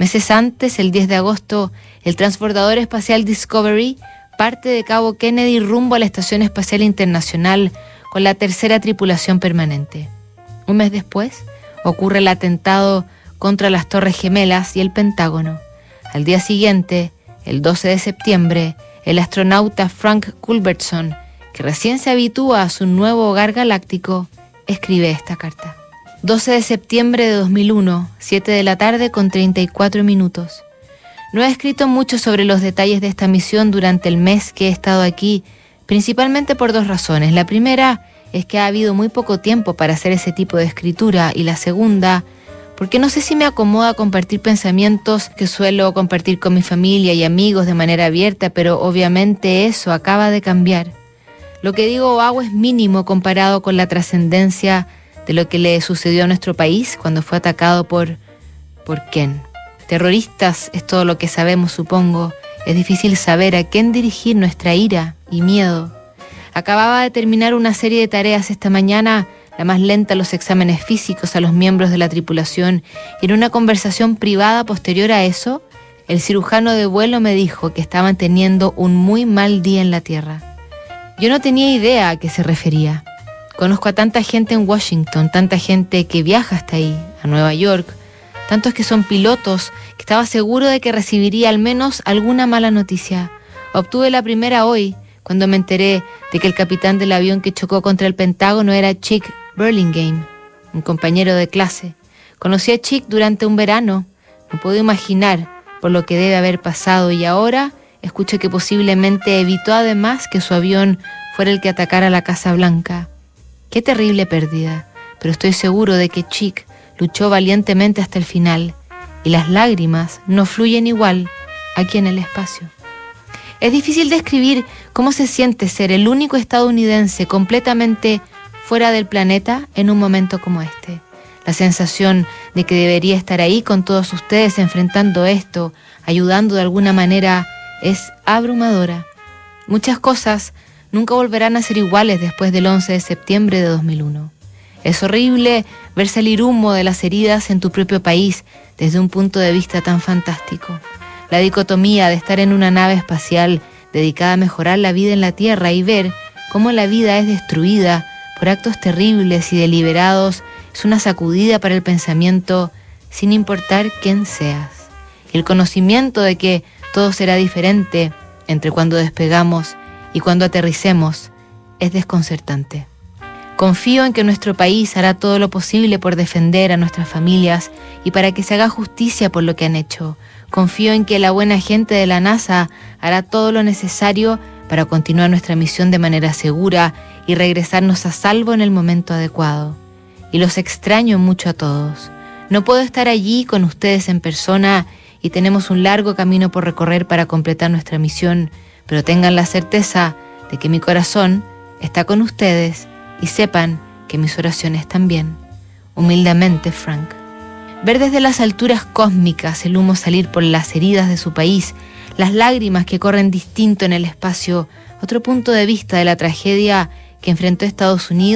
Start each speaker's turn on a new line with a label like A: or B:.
A: Meses antes, el 10 de agosto, el transbordador espacial Discovery parte de Cabo Kennedy rumbo a la Estación Espacial Internacional con la tercera tripulación permanente. Un mes después, ocurre el atentado contra las Torres Gemelas y el Pentágono. Al día siguiente, el 12 de septiembre, el astronauta Frank Culbertson, que recién se habitúa a su nuevo hogar galáctico, escribe esta carta. 12 de septiembre de 2001, 7 de la tarde con 34 minutos. No he escrito mucho sobre los detalles de esta misión durante el mes que he estado aquí, principalmente por dos razones. La primera es que ha habido muy poco tiempo para hacer ese tipo de escritura y la segunda, porque no sé si me acomoda compartir pensamientos que suelo compartir con mi familia y amigos de manera abierta, pero obviamente eso acaba de cambiar. Lo que digo o hago es mínimo comparado con la trascendencia de lo que le sucedió a nuestro país cuando fue atacado por... ¿Por quién? Terroristas es todo lo que sabemos, supongo. Es difícil saber a quién dirigir nuestra ira y miedo. Acababa de terminar una serie de tareas esta mañana la más lenta los exámenes físicos a los miembros de la tripulación, y en una conversación privada posterior a eso, el cirujano de vuelo me dijo que estaban teniendo un muy mal día en la Tierra. Yo no tenía idea a qué se refería. Conozco a tanta gente en Washington, tanta gente que viaja hasta ahí, a Nueva York, tantos que son pilotos, que estaba seguro de que recibiría al menos alguna mala noticia. Obtuve la primera hoy, cuando me enteré de que el capitán del avión que chocó contra el Pentágono era Chick Burlingame, un compañero de clase. Conocí a Chick durante un verano. No puedo imaginar por lo que debe haber pasado y ahora escucho que posiblemente evitó además que su avión fuera el que atacara la Casa Blanca. Qué terrible pérdida, pero estoy seguro de que Chick luchó valientemente hasta el final y las lágrimas no fluyen igual aquí en el espacio. Es difícil describir cómo se siente ser el único estadounidense completamente fuera del planeta en un momento como este. La sensación de que debería estar ahí con todos ustedes enfrentando esto, ayudando de alguna manera, es abrumadora. Muchas cosas nunca volverán a ser iguales después del 11 de septiembre de 2001. Es horrible ver salir humo de las heridas en tu propio país desde un punto de vista tan fantástico. La dicotomía de estar en una nave espacial dedicada a mejorar la vida en la Tierra y ver cómo la vida es destruida por actos terribles y deliberados es una sacudida para el pensamiento sin importar quién seas. el conocimiento de que todo será diferente entre cuando despegamos y cuando aterricemos es desconcertante. Confío en que nuestro país hará todo lo posible por defender a nuestras familias y para que se haga justicia por lo que han hecho. Confío en que la buena gente de la NASA hará todo lo necesario para continuar nuestra misión de manera segura y regresarnos a salvo en el momento adecuado. Y los extraño mucho a todos. No puedo estar allí con ustedes en persona y tenemos un largo camino por recorrer para completar nuestra misión, pero tengan la certeza de que mi corazón está con ustedes y sepan que mis oraciones también. Humildemente, Frank. Ver desde las alturas cósmicas el humo salir por las heridas de su país las lágrimas que corren distinto en el espacio, otro punto de vista de la tragedia que enfrentó Estados Unidos